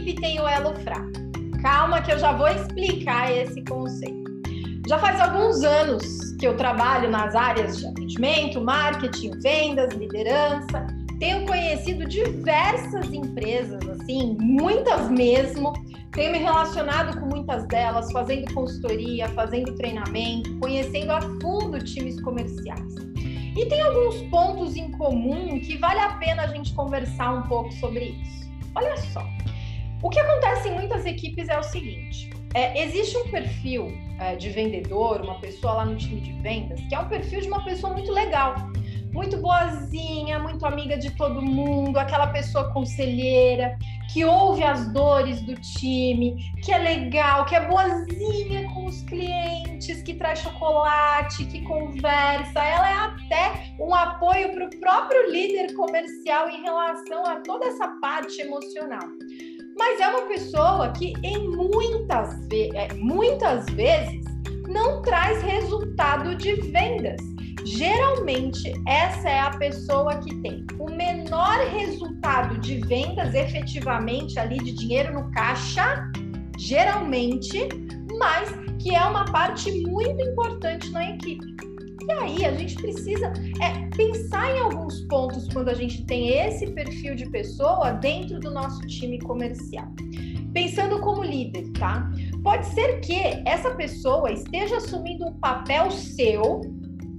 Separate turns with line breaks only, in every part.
equipe tem o elo fraco. Calma que eu já vou explicar esse conceito. Já faz alguns anos que eu trabalho nas áreas de atendimento, marketing, vendas, liderança. Tenho conhecido diversas empresas, assim, muitas mesmo. Tenho me relacionado com muitas delas, fazendo consultoria, fazendo treinamento, conhecendo a fundo times comerciais. E tem alguns pontos em comum que vale a pena a gente conversar um pouco sobre isso. Olha só. O que acontece em muitas equipes é o seguinte: é, existe um perfil é, de vendedor, uma pessoa lá no time de vendas, que é um perfil de uma pessoa muito legal, muito boazinha, muito amiga de todo mundo, aquela pessoa conselheira, que ouve as dores do time, que é legal, que é boazinha com os clientes, que traz chocolate, que conversa. Ela é até um apoio para o próprio líder comercial em relação a toda essa parte emocional. Mas é uma pessoa que em muitas, é, muitas vezes não traz resultado de vendas Geralmente, essa é a pessoa que tem o menor resultado de vendas efetivamente ali de dinheiro no caixa, geralmente, mas que é uma parte muito importante na equipe. E aí a gente precisa é, pensar em alguns pontos quando a gente tem esse perfil de pessoa dentro do nosso time comercial. Pensando como líder, tá? Pode ser que essa pessoa esteja assumindo um papel seu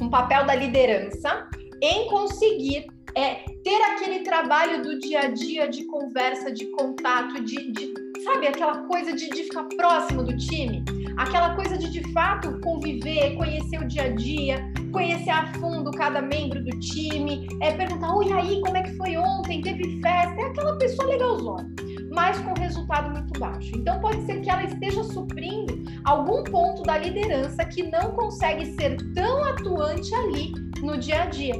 um papel da liderança em conseguir é, ter aquele trabalho do dia a dia de conversa, de contato, de, de sabe, aquela coisa de, de ficar próximo do time, aquela coisa de de fato conviver, conhecer o dia a dia, conhecer a fundo cada membro do time, é perguntar, oi, aí, como é que foi ontem? Teve festa? É aquela pessoa legalzona mas com resultado muito baixo. Então, pode ser que ela esteja suprindo algum ponto da liderança que não consegue ser tão atuante ali no dia a dia.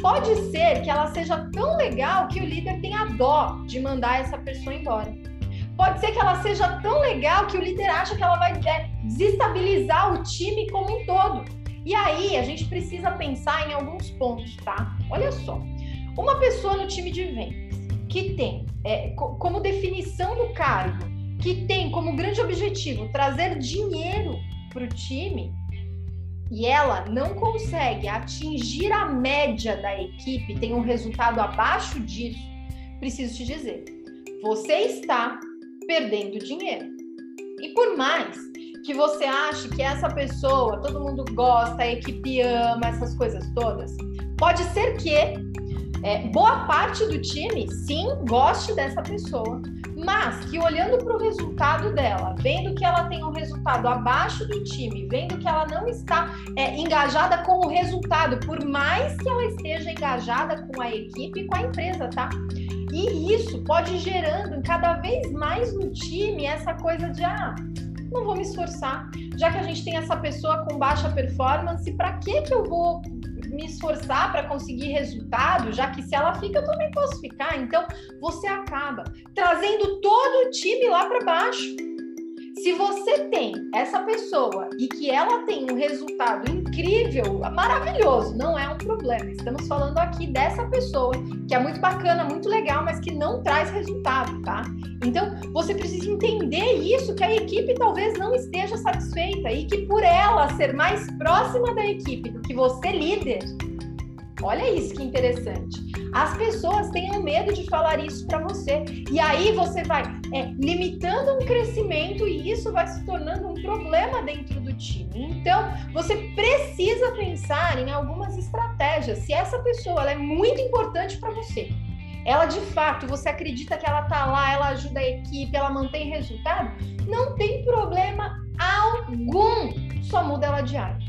Pode ser que ela seja tão legal que o líder tenha dó de mandar essa pessoa embora. Pode ser que ela seja tão legal que o líder acha que ela vai é, desestabilizar o time como um todo. E aí a gente precisa pensar em alguns pontos, tá? Olha só. Uma pessoa no time de vendas que tem é, como definição do cargo, que tem como grande objetivo trazer dinheiro para o time, e ela não consegue atingir a média da equipe, tem um resultado abaixo disso, preciso te dizer, você está perdendo dinheiro. E por mais que você ache que essa pessoa, todo mundo gosta, a equipe ama, essas coisas todas, pode ser que é, boa parte do time, sim, goste dessa pessoa, mas que olhando para o resultado dela, vendo que ela tem um resultado abaixo do time, vendo que ela não está é, engajada com o resultado, por mais que ela esteja engajada com a equipe e com a empresa, tá? E isso pode gerando cada vez mais no time essa coisa de ah, não vou me esforçar, já que a gente tem essa pessoa com baixa performance, para que que eu vou me esforçar para conseguir resultado, já que se ela fica, eu também posso ficar. Então, você acaba trazendo todo o time lá para baixo. Se você tem essa pessoa e que ela tem um resultado incrível, maravilhoso, não é um problema. Estamos falando aqui dessa pessoa que é muito bacana, muito legal, mas que não traz resultado, tá? Então, você precisa entender isso que a equipe talvez não esteja satisfeita e que por ela ser mais próxima da equipe do que você líder, olha isso que interessante as pessoas tenham medo de falar isso para você. E aí você vai é, limitando um crescimento e isso vai se tornando um problema dentro do time. Então, você precisa pensar em algumas estratégias. Se essa pessoa é muito importante para você, ela de fato, você acredita que ela tá lá, ela ajuda a equipe, ela mantém resultado, não tem problema algum. Só muda ela de área.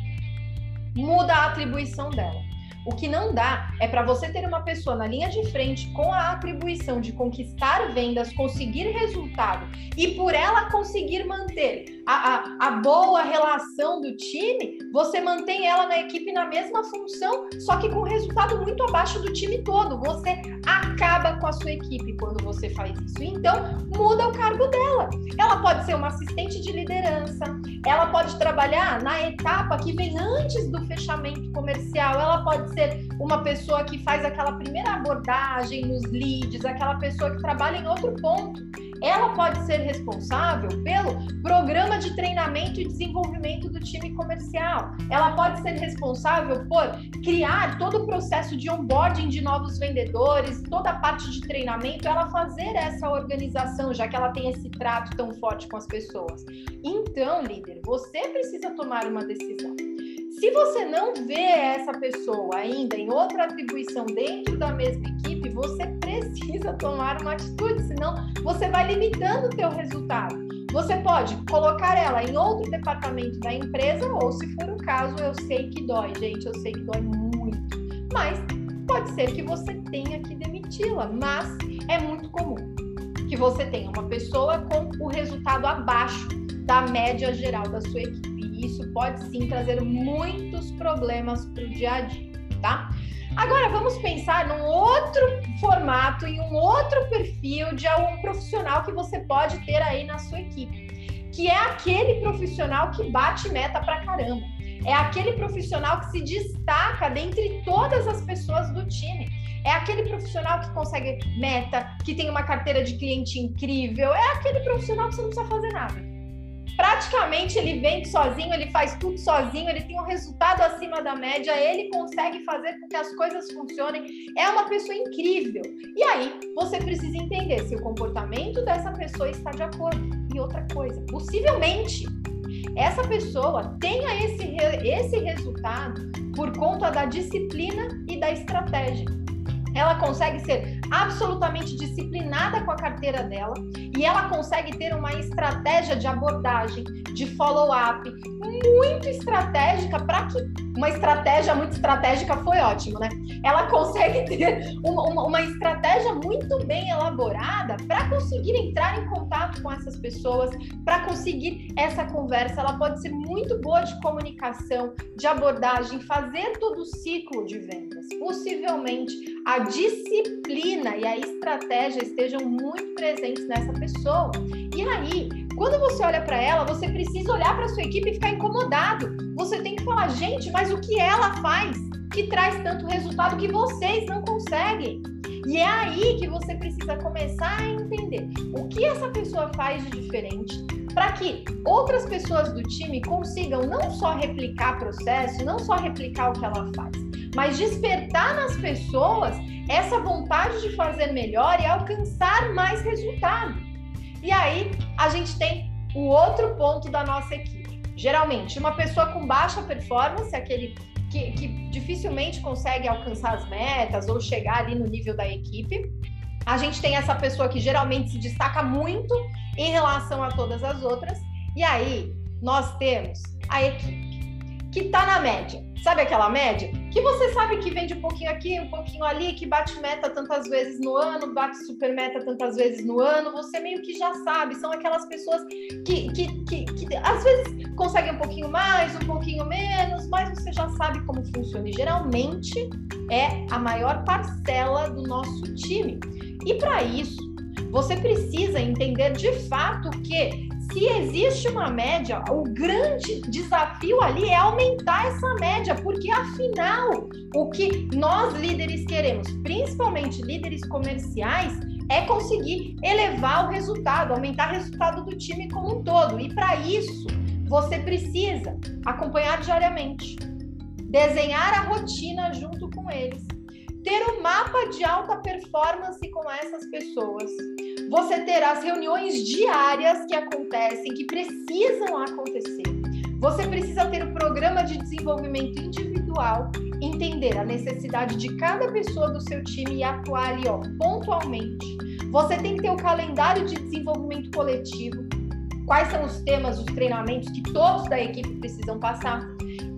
Muda a atribuição dela. O que não dá é para você ter uma pessoa na linha de frente com a atribuição de conquistar vendas, conseguir resultado e por ela conseguir manter a, a, a boa relação do time, você mantém ela na equipe na mesma função, só que com resultado muito abaixo do time todo. Você acaba com a sua equipe quando você faz isso. Então, muda o cargo dela. Ela pode ser uma assistente de liderança, ela pode trabalhar na etapa que vem antes do fechamento comercial, ela pode ser uma pessoa que faz aquela primeira abordagem nos leads, aquela pessoa que trabalha em outro ponto. Ela pode ser responsável pelo programa de treinamento e desenvolvimento do time comercial. Ela pode ser responsável por criar todo o processo de onboarding de novos vendedores, toda a parte de treinamento, ela fazer essa organização, já que ela tem esse trato tão forte com as pessoas. Então, líder, você precisa tomar uma decisão. Se você não vê essa pessoa ainda em outra atribuição dentro da mesma equipe, você precisa tomar uma atitude, senão você vai limitando o teu resultado. Você pode colocar ela em outro departamento da empresa, ou se for o caso, eu sei que dói, gente, eu sei que dói muito. Mas pode ser que você tenha que demiti-la, mas é muito comum que você tenha uma pessoa com o resultado abaixo da média geral da sua equipe isso pode sim trazer muitos problemas para o dia a dia, tá? Agora vamos pensar num outro formato e um outro perfil de algum profissional que você pode ter aí na sua equipe, que é aquele profissional que bate meta pra caramba. É aquele profissional que se destaca dentre todas as pessoas do time. É aquele profissional que consegue meta, que tem uma carteira de cliente incrível. É aquele profissional que você não precisa fazer nada praticamente ele vende sozinho, ele faz tudo sozinho, ele tem um resultado acima da média, ele consegue fazer com que as coisas funcionem. É uma pessoa incrível. E aí, você precisa entender se o comportamento dessa pessoa está de acordo. E outra coisa, possivelmente essa pessoa tenha esse, esse resultado por conta da disciplina e da estratégia ela consegue ser absolutamente disciplinada com a carteira dela e ela consegue ter uma estratégia de abordagem, de follow-up muito estratégica para que uma estratégia muito estratégica foi ótimo, né? Ela consegue ter uma, uma, uma estratégia muito bem elaborada para conseguir entrar em contato com essas pessoas, para conseguir essa conversa. Ela pode ser muito boa de comunicação, de abordagem, fazer todo o ciclo de vendas. Possivelmente a disciplina e a estratégia estejam muito presentes nessa pessoa. E aí, quando você olha para ela, você precisa olhar para sua equipe e ficar incomodado. Você tem que falar, gente, mas o que ela faz que traz tanto resultado que vocês não conseguem? E é aí que você precisa começar a entender o que essa pessoa faz de diferente para que outras pessoas do time consigam não só replicar processo, não só replicar o que ela faz, mas despertar nas pessoas essa vontade de fazer melhor e alcançar mais resultado. E aí a gente tem o outro ponto da nossa equipe. Geralmente, uma pessoa com baixa performance, aquele que, que dificilmente consegue alcançar as metas ou chegar ali no nível da equipe. A gente tem essa pessoa que geralmente se destaca muito em relação a todas as outras. E aí, nós temos a equipe que está na média. Sabe aquela média? Que você sabe que vende um pouquinho aqui, um pouquinho ali, que bate meta tantas vezes no ano, bate super meta tantas vezes no ano. Você meio que já sabe. São aquelas pessoas que, que, que, que às vezes conseguem um pouquinho mais, um pouquinho menos, mas você já sabe como funciona. E geralmente é a maior parcela do nosso time. E para isso, você precisa entender de fato que se existe uma média, o grande desafio ali é aumentar essa média, porque afinal, o que nós líderes queremos, principalmente líderes comerciais, é conseguir elevar o resultado, aumentar o resultado do time como um todo. E para isso, você precisa acompanhar diariamente, desenhar a rotina junto com eles, ter um mapa de alta performance com essas pessoas você terá as reuniões diárias que acontecem, que precisam acontecer. Você precisa ter o um programa de desenvolvimento individual, entender a necessidade de cada pessoa do seu time e atuar ali, ó, pontualmente. Você tem que ter o um calendário de desenvolvimento coletivo, quais são os temas, os treinamentos que todos da equipe precisam passar.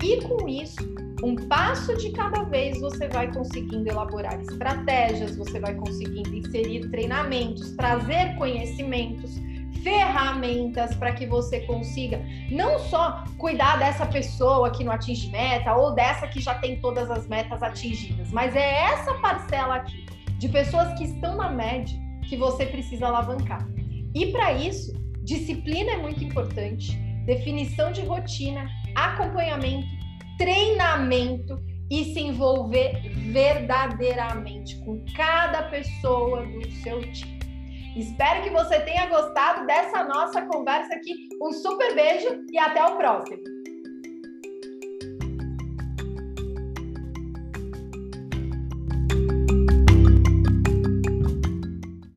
E com isso, um passo de cada vez você vai conseguindo elaborar estratégias, você vai conseguindo inserir treinamentos, trazer conhecimentos, ferramentas para que você consiga não só cuidar dessa pessoa que não atinge meta ou dessa que já tem todas as metas atingidas, mas é essa parcela aqui de pessoas que estão na média que você precisa alavancar. E para isso, disciplina é muito importante, definição de rotina, acompanhamento treinamento e se envolver verdadeiramente com cada pessoa do seu time. Espero que você tenha gostado dessa nossa conversa aqui. Um super beijo e até o próximo.